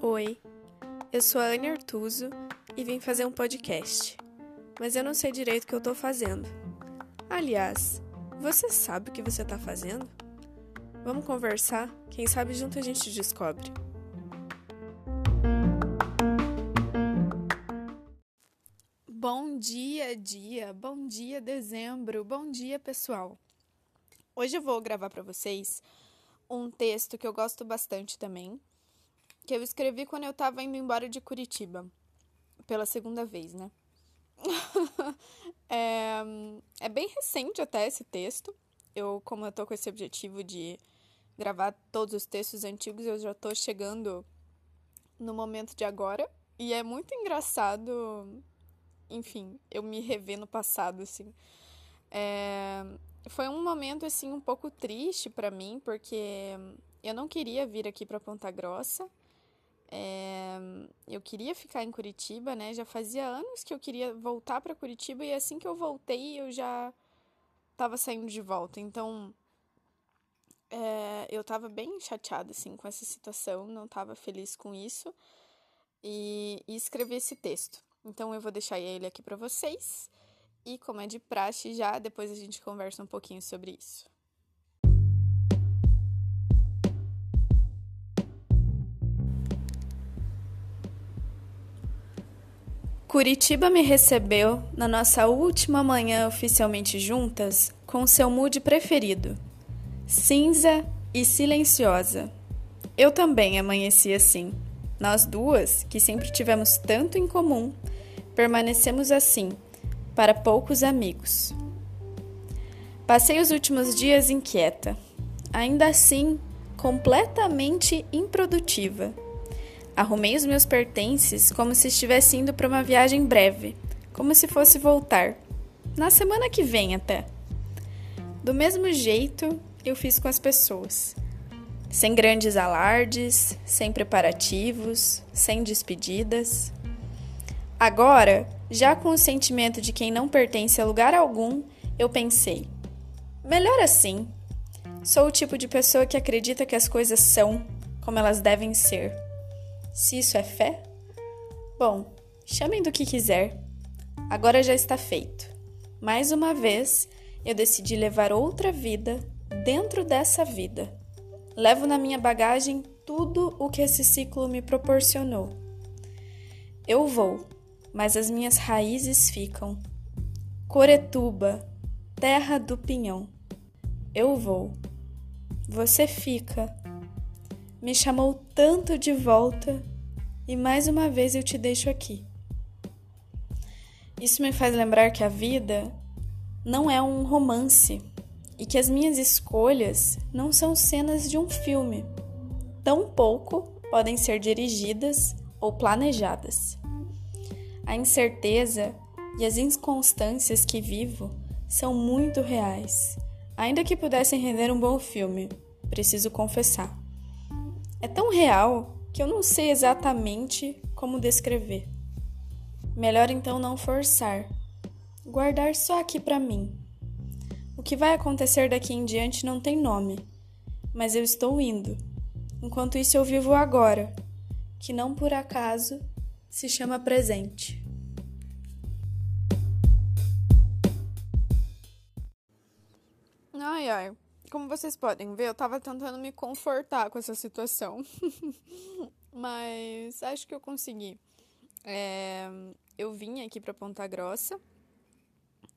Oi, eu sou a Anne Artuso e vim fazer um podcast, mas eu não sei direito o que eu tô fazendo. Aliás, você sabe o que você tá fazendo? Vamos conversar? Quem sabe junto a gente descobre. Bom dia, dia, bom dia, dezembro, bom dia, pessoal. Hoje eu vou gravar para vocês um texto que eu gosto bastante também, que eu escrevi quando eu tava indo embora de Curitiba, pela segunda vez, né? é, é bem recente até esse texto. Eu, como eu tô com esse objetivo de gravar todos os textos antigos, eu já tô chegando no momento de agora. E é muito engraçado, enfim, eu me rever no passado, assim. É, foi um momento, assim, um pouco triste para mim, porque eu não queria vir aqui para Ponta Grossa. É, eu queria ficar em Curitiba, né? Já fazia anos que eu queria voltar para Curitiba e assim que eu voltei eu já estava saindo de volta. Então é, eu estava bem chateada assim com essa situação, não estava feliz com isso e, e escrevi esse texto. Então eu vou deixar ele aqui para vocês e como é de praxe já, depois a gente conversa um pouquinho sobre isso. Curitiba me recebeu na nossa última manhã oficialmente juntas com seu mood preferido, cinza e silenciosa. Eu também amanheci assim. Nós duas, que sempre tivemos tanto em comum, permanecemos assim, para poucos amigos. Passei os últimos dias inquieta, ainda assim completamente improdutiva Arrumei os meus pertences como se estivesse indo para uma viagem breve, como se fosse voltar. Na semana que vem até. Do mesmo jeito, eu fiz com as pessoas. Sem grandes alardes, sem preparativos, sem despedidas. Agora, já com o sentimento de quem não pertence a lugar algum, eu pensei: melhor assim. Sou o tipo de pessoa que acredita que as coisas são como elas devem ser. Se isso é fé? Bom, chamem do que quiser. Agora já está feito. Mais uma vez, eu decidi levar outra vida dentro dessa vida. Levo na minha bagagem tudo o que esse ciclo me proporcionou. Eu vou, mas as minhas raízes ficam. Coretuba, terra do pinhão. Eu vou. Você fica me chamou tanto de volta e mais uma vez eu te deixo aqui. Isso me faz lembrar que a vida não é um romance e que as minhas escolhas não são cenas de um filme, tampouco podem ser dirigidas ou planejadas. A incerteza e as inconstâncias que vivo são muito reais, ainda que pudessem render um bom filme, preciso confessar. É tão real que eu não sei exatamente como descrever. Melhor então não forçar. Guardar só aqui para mim. O que vai acontecer daqui em diante não tem nome, mas eu estou indo. Enquanto isso eu vivo agora, que não por acaso se chama presente. Como vocês podem ver, eu tava tentando me confortar com essa situação. Mas acho que eu consegui. É, eu vim aqui para Ponta Grossa.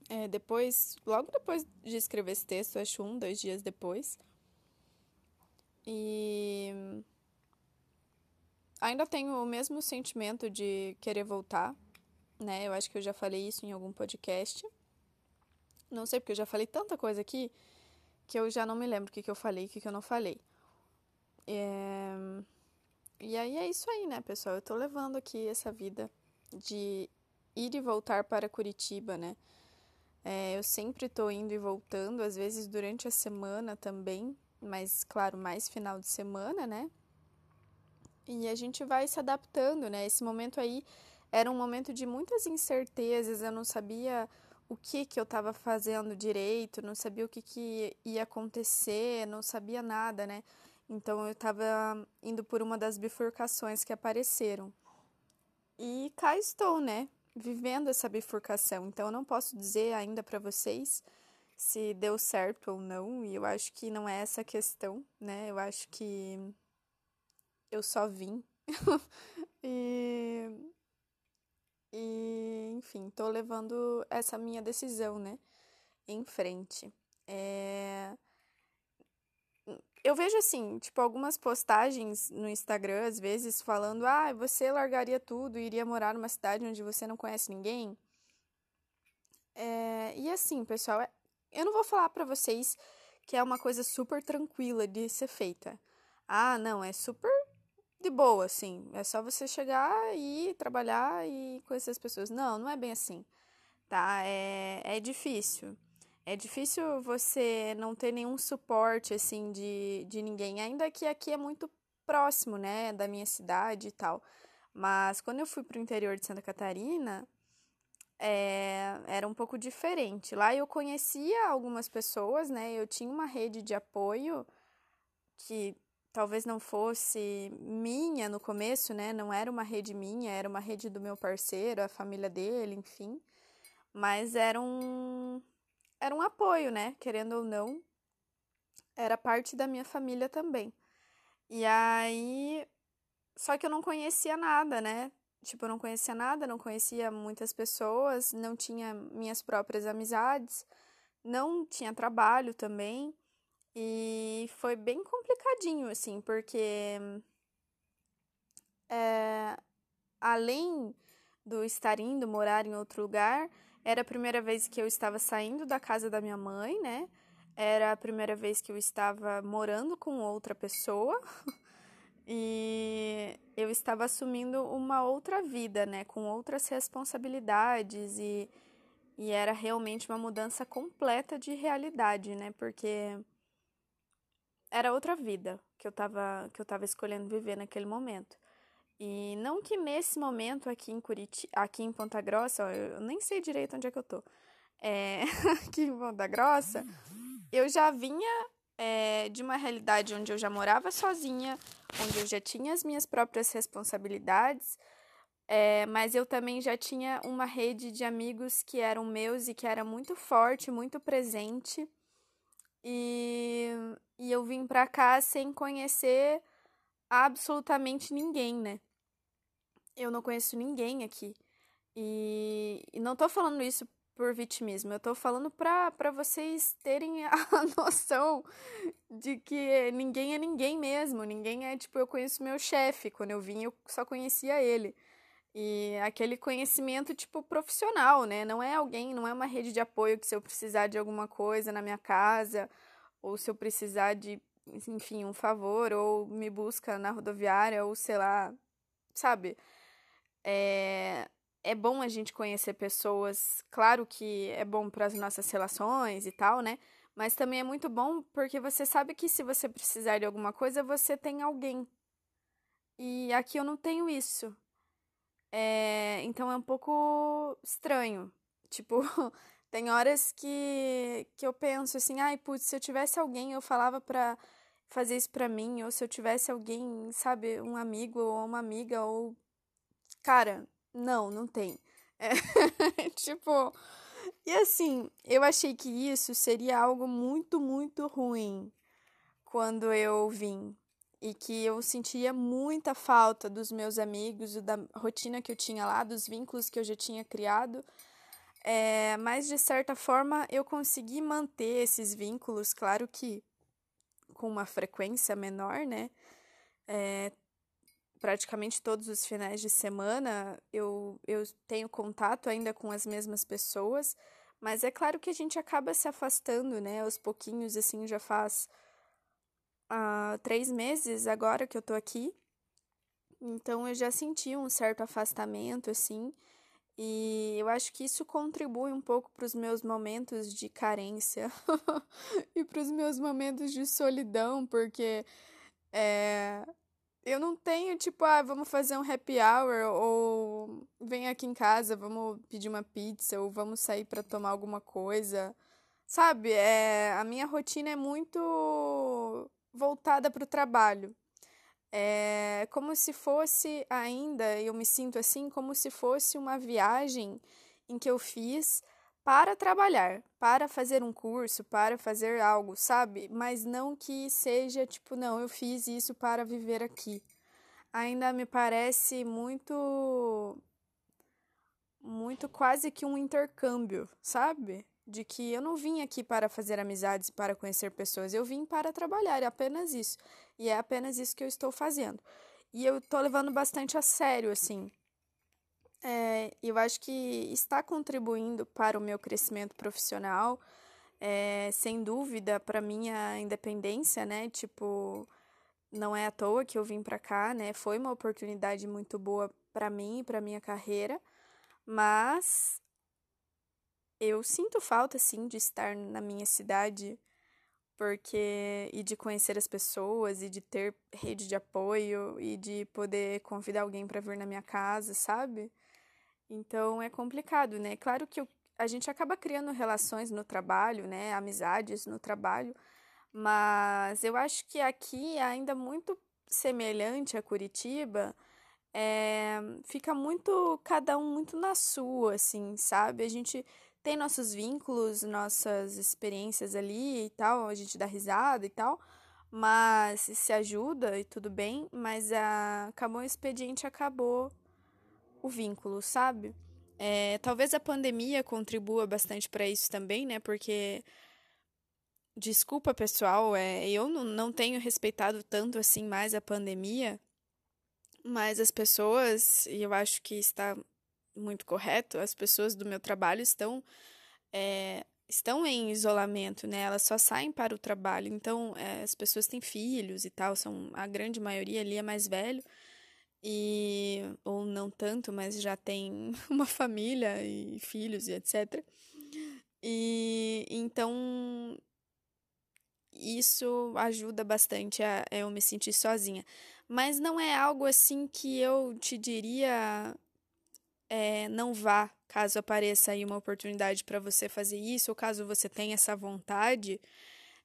É, depois, logo depois de escrever esse texto, acho um, dois dias depois. E ainda tenho o mesmo sentimento de querer voltar, né? Eu acho que eu já falei isso em algum podcast. Não sei porque eu já falei tanta coisa aqui que eu já não me lembro o que, que eu falei e o que, que eu não falei. É... E aí é isso aí, né, pessoal? Eu tô levando aqui essa vida de ir e voltar para Curitiba, né? É, eu sempre tô indo e voltando, às vezes durante a semana também, mas claro, mais final de semana, né? E a gente vai se adaptando, né? Esse momento aí era um momento de muitas incertezas, eu não sabia o que que eu estava fazendo direito, não sabia o que que ia acontecer, não sabia nada, né? Então eu estava indo por uma das bifurcações que apareceram. E cá estou, né? Vivendo essa bifurcação. Então eu não posso dizer ainda para vocês se deu certo ou não, e eu acho que não é essa a questão, né? Eu acho que eu só vim. e e, enfim, tô levando essa minha decisão, né, em frente. É... Eu vejo assim, tipo, algumas postagens no Instagram, às vezes, falando: ah, você largaria tudo e iria morar numa cidade onde você não conhece ninguém. É... E assim, pessoal, é, eu não vou falar para vocês que é uma coisa super tranquila de ser feita. Ah, não, é super de boa, assim. É só você chegar e trabalhar e conhecer as pessoas. Não, não é bem assim, tá? É, é difícil. É difícil você não ter nenhum suporte, assim, de, de ninguém. Ainda que aqui é muito próximo, né, da minha cidade e tal. Mas quando eu fui pro interior de Santa Catarina, é, era um pouco diferente. Lá eu conhecia algumas pessoas, né? Eu tinha uma rede de apoio que talvez não fosse minha no começo, né? Não era uma rede minha, era uma rede do meu parceiro, a família dele, enfim. Mas era um era um apoio, né? Querendo ou não, era parte da minha família também. E aí só que eu não conhecia nada, né? Tipo, eu não conhecia nada, não conhecia muitas pessoas, não tinha minhas próprias amizades, não tinha trabalho também. E foi bem complicadinho, assim, porque é, além do estar indo morar em outro lugar, era a primeira vez que eu estava saindo da casa da minha mãe, né? Era a primeira vez que eu estava morando com outra pessoa. e eu estava assumindo uma outra vida, né? Com outras responsabilidades e, e era realmente uma mudança completa de realidade, né? Porque era outra vida que eu tava, que eu tava escolhendo viver naquele momento. E não que nesse momento aqui em Curitiba, aqui em Ponta Grossa, ó, eu nem sei direito onde é que eu tô. É, aqui em Ponta Grossa, eu já vinha é, de uma realidade onde eu já morava sozinha, onde eu já tinha as minhas próprias responsabilidades, é, mas eu também já tinha uma rede de amigos que eram meus e que era muito forte, muito presente. E, e eu vim pra cá sem conhecer absolutamente ninguém, né? Eu não conheço ninguém aqui. E, e não tô falando isso por vitimismo, eu tô falando pra, pra vocês terem a noção de que ninguém é ninguém mesmo. Ninguém é, tipo, eu conheço meu chefe. Quando eu vim, eu só conhecia ele. E aquele conhecimento, tipo, profissional, né? Não é alguém, não é uma rede de apoio que se eu precisar de alguma coisa na minha casa, ou se eu precisar de, enfim, um favor, ou me busca na rodoviária, ou sei lá, sabe? É, é bom a gente conhecer pessoas, claro que é bom para as nossas relações e tal, né? Mas também é muito bom porque você sabe que se você precisar de alguma coisa, você tem alguém. E aqui eu não tenho isso. É, então é um pouco estranho. Tipo, tem horas que, que eu penso assim, ai, putz, se eu tivesse alguém, eu falava pra fazer isso pra mim, ou se eu tivesse alguém, sabe, um amigo ou uma amiga, ou. Cara, não, não tem. É, tipo. E assim, eu achei que isso seria algo muito, muito ruim quando eu vim e que eu sentia muita falta dos meus amigos, da rotina que eu tinha lá, dos vínculos que eu já tinha criado. É, mas de certa forma eu consegui manter esses vínculos, claro que com uma frequência menor, né? É, praticamente todos os finais de semana eu, eu tenho contato ainda com as mesmas pessoas, mas é claro que a gente acaba se afastando, né? Aos pouquinhos, assim, já faz há três meses agora que eu tô aqui. Então eu já senti um certo afastamento, assim, e eu acho que isso contribui um pouco para os meus momentos de carência e para os meus momentos de solidão, porque é, eu não tenho, tipo, ah, vamos fazer um happy hour, ou vem aqui em casa, vamos pedir uma pizza, ou vamos sair para tomar alguma coisa. Sabe, é, a minha rotina é muito voltada para o trabalho. É como se fosse ainda, eu me sinto assim, como se fosse uma viagem em que eu fiz para trabalhar, para fazer um curso, para fazer algo, sabe? Mas não que seja tipo, não, eu fiz isso para viver aqui. Ainda me parece muito muito quase que um intercâmbio, sabe? De que eu não vim aqui para fazer amizades, para conhecer pessoas, eu vim para trabalhar, é apenas isso. E é apenas isso que eu estou fazendo. E eu tô levando bastante a sério, assim. É, eu acho que está contribuindo para o meu crescimento profissional, é, sem dúvida, para minha independência, né? Tipo, não é à toa que eu vim para cá, né? Foi uma oportunidade muito boa para mim e para minha carreira, mas eu sinto falta, sim, de estar na minha cidade, porque e de conhecer as pessoas e de ter rede de apoio e de poder convidar alguém para vir na minha casa, sabe? Então é complicado, né? Claro que a gente acaba criando relações no trabalho, né? Amizades no trabalho, mas eu acho que aqui ainda muito semelhante a Curitiba. É, fica muito cada um muito na sua, assim, sabe? A gente tem nossos vínculos, nossas experiências ali e tal, a gente dá risada e tal, mas se ajuda e tudo bem, mas a, acabou o expediente, acabou o vínculo, sabe? É, talvez a pandemia contribua bastante para isso também, né? Porque desculpa pessoal, é, eu não, não tenho respeitado tanto assim mais a pandemia, mas as pessoas, e eu acho que está muito correto, as pessoas do meu trabalho estão é, estão em isolamento, né? Elas só saem para o trabalho, então é, as pessoas têm filhos e tal, são a grande maioria ali é mais velho e ou não tanto, mas já tem uma família e filhos e etc. E então isso ajuda bastante a, a eu me sentir sozinha. Mas não é algo assim que eu te diria é, não vá caso apareça aí uma oportunidade para você fazer isso, ou caso você tenha essa vontade,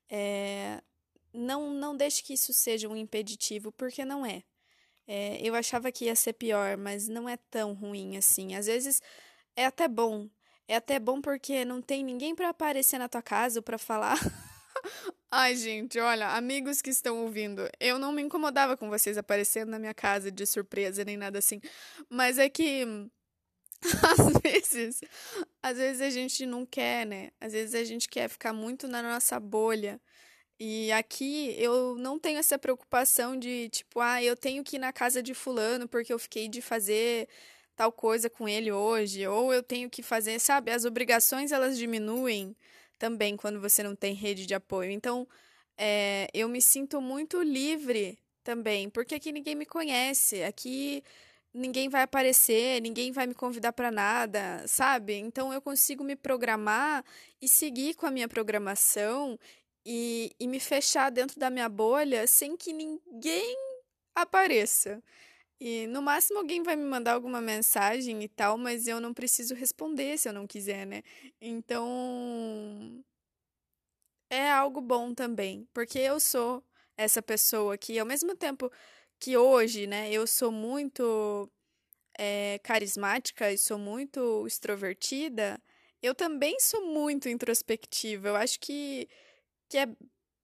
é, não, não deixe que isso seja um impeditivo, porque não é. É, eu achava que ia ser pior, mas não é tão ruim assim. Às vezes é até bom. É até bom porque não tem ninguém para aparecer na tua casa ou para falar. Ai, gente, olha, amigos que estão ouvindo, eu não me incomodava com vocês aparecendo na minha casa de surpresa nem nada assim, mas é que às vezes, às vezes a gente não quer, né? Às vezes a gente quer ficar muito na nossa bolha e aqui eu não tenho essa preocupação de, tipo, ah, eu tenho que ir na casa de fulano porque eu fiquei de fazer tal coisa com ele hoje, ou eu tenho que fazer, sabe? As obrigações elas diminuem também quando você não tem rede de apoio. Então, é, eu me sinto muito livre também, porque aqui ninguém me conhece, aqui ninguém vai aparecer, ninguém vai me convidar para nada, sabe? Então eu consigo me programar e seguir com a minha programação e, e me fechar dentro da minha bolha sem que ninguém apareça. E no máximo alguém vai me mandar alguma mensagem e tal, mas eu não preciso responder se eu não quiser, né? Então é algo bom também, porque eu sou essa pessoa que ao mesmo tempo que hoje, né, eu sou muito é, carismática e sou muito extrovertida, eu também sou muito introspectiva. Eu acho que que é,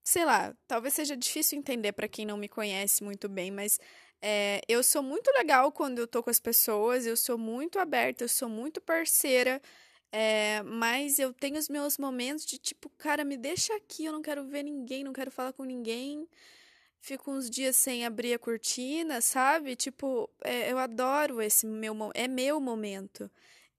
sei lá, talvez seja difícil entender para quem não me conhece muito bem, mas é, eu sou muito legal quando eu tô com as pessoas, eu sou muito aberta, eu sou muito parceira, é, mas eu tenho os meus momentos de tipo, cara, me deixa aqui, eu não quero ver ninguém, não quero falar com ninguém. Fico uns dias sem abrir a cortina, sabe? Tipo, é, eu adoro esse meu é meu momento.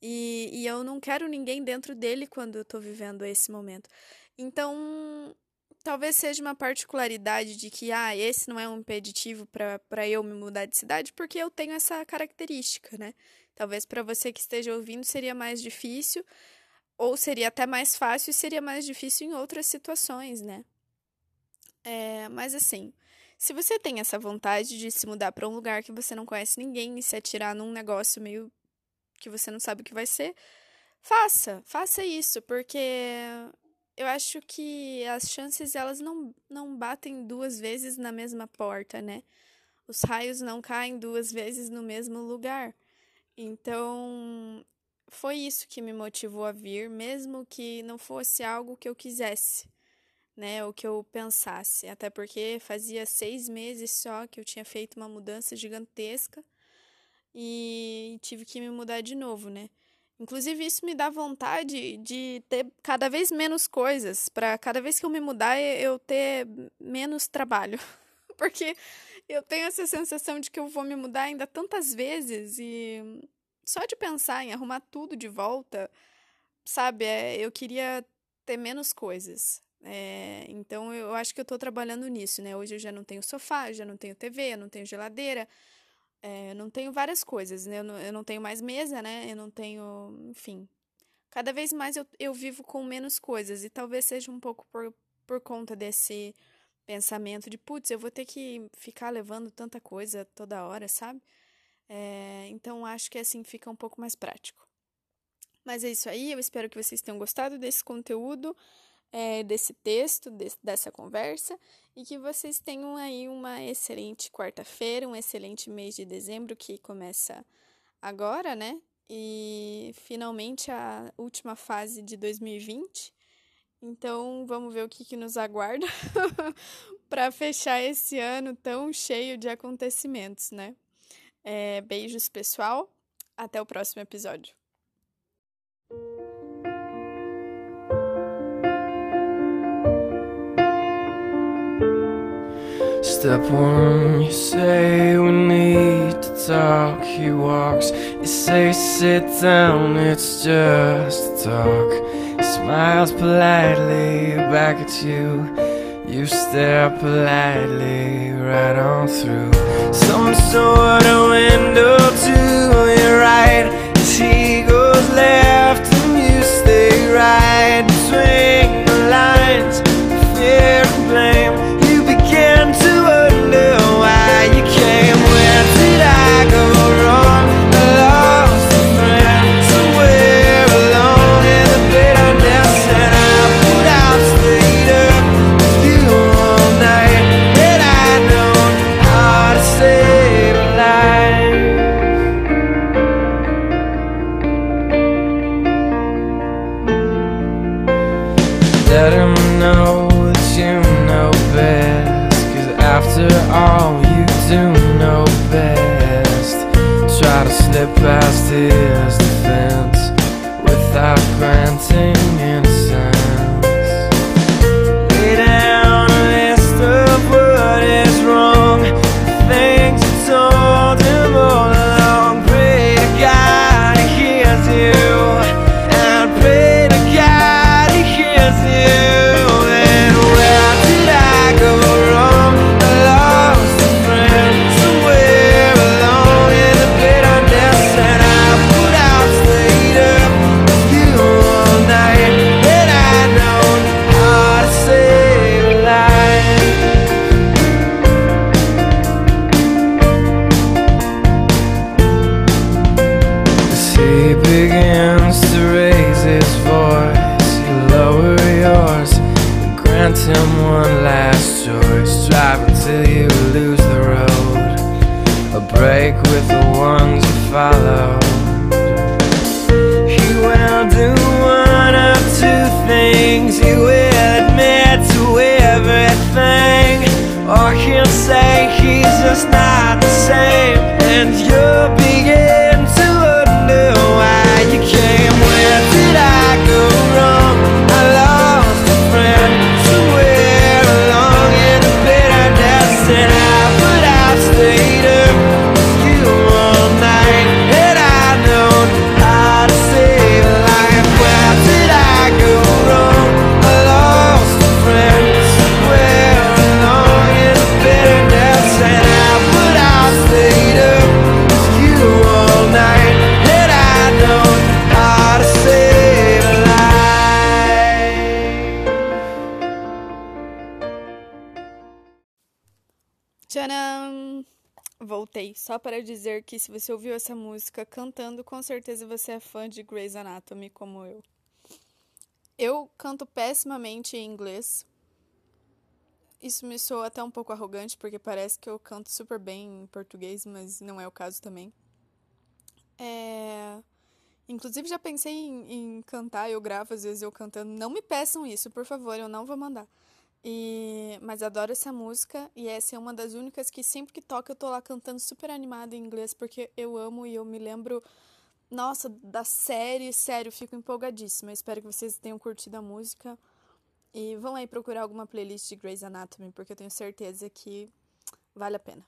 E, e eu não quero ninguém dentro dele quando eu tô vivendo esse momento. Então, talvez seja uma particularidade de que, ah, esse não é um impeditivo para eu me mudar de cidade, porque eu tenho essa característica, né? Talvez para você que esteja ouvindo seria mais difícil, ou seria até mais fácil e seria mais difícil em outras situações, né? É, mas assim, Se você tem essa vontade de se mudar para um lugar que você não conhece ninguém e se atirar num negócio meio que você não sabe o que vai ser, faça, faça isso, porque eu acho que as chances elas não, não batem duas vezes na mesma porta, né? Os raios não caem duas vezes no mesmo lugar. Então, foi isso que me motivou a vir, mesmo que não fosse algo que eu quisesse né, o que eu pensasse. Até porque fazia seis meses só que eu tinha feito uma mudança gigantesca e tive que me mudar de novo, né? Inclusive, isso me dá vontade de ter cada vez menos coisas, para cada vez que eu me mudar eu ter menos trabalho. Porque eu tenho essa sensação de que eu vou me mudar ainda tantas vezes e só de pensar em arrumar tudo de volta, sabe? É, eu queria ter menos coisas. É, então eu acho que eu estou trabalhando nisso, né? Hoje eu já não tenho sofá, já não tenho TV, eu não tenho geladeira, é, eu não tenho várias coisas, né? Eu não, eu não tenho mais mesa, né? Eu não tenho, enfim. Cada vez mais eu, eu vivo com menos coisas e talvez seja um pouco por, por conta desse pensamento de, putz, eu vou ter que ficar levando tanta coisa toda hora, sabe? É, então acho que assim fica um pouco mais prático. Mas é isso aí, eu espero que vocês tenham gostado desse conteúdo é, desse texto, desse, dessa conversa, e que vocês tenham aí uma excelente quarta-feira, um excelente mês de dezembro que começa agora, né? E finalmente a última fase de 2020. Então vamos ver o que, que nos aguarda para fechar esse ano tão cheio de acontecimentos, né? É, beijos, pessoal. Até o próximo episódio. Step one, you say we need to talk. He walks, you say sit down, it's just talk. He smiles politely back at you. You stare politely right on through some sort of window to your right. As he goes left him one last choice. Drive until you lose the road. A break with the ones you follow He will do one of two things. He will admit to everything. Or he'll say he's just not the same. And you'll begin para dizer que se você ouviu essa música cantando, com certeza você é fã de Grey's Anatomy como eu. Eu canto pessimamente em inglês. Isso me soa até um pouco arrogante, porque parece que eu canto super bem em português, mas não é o caso também. É... Inclusive já pensei em, em cantar, eu gravo às vezes eu cantando. Não me peçam isso, por favor, eu não vou mandar. E, mas adoro essa música e essa é uma das únicas que sempre que toca eu tô lá cantando super animada em inglês porque eu amo e eu me lembro, nossa, da série, sério, fico empolgadíssima. Espero que vocês tenham curtido a música e vão aí procurar alguma playlist de Grey's Anatomy porque eu tenho certeza que vale a pena.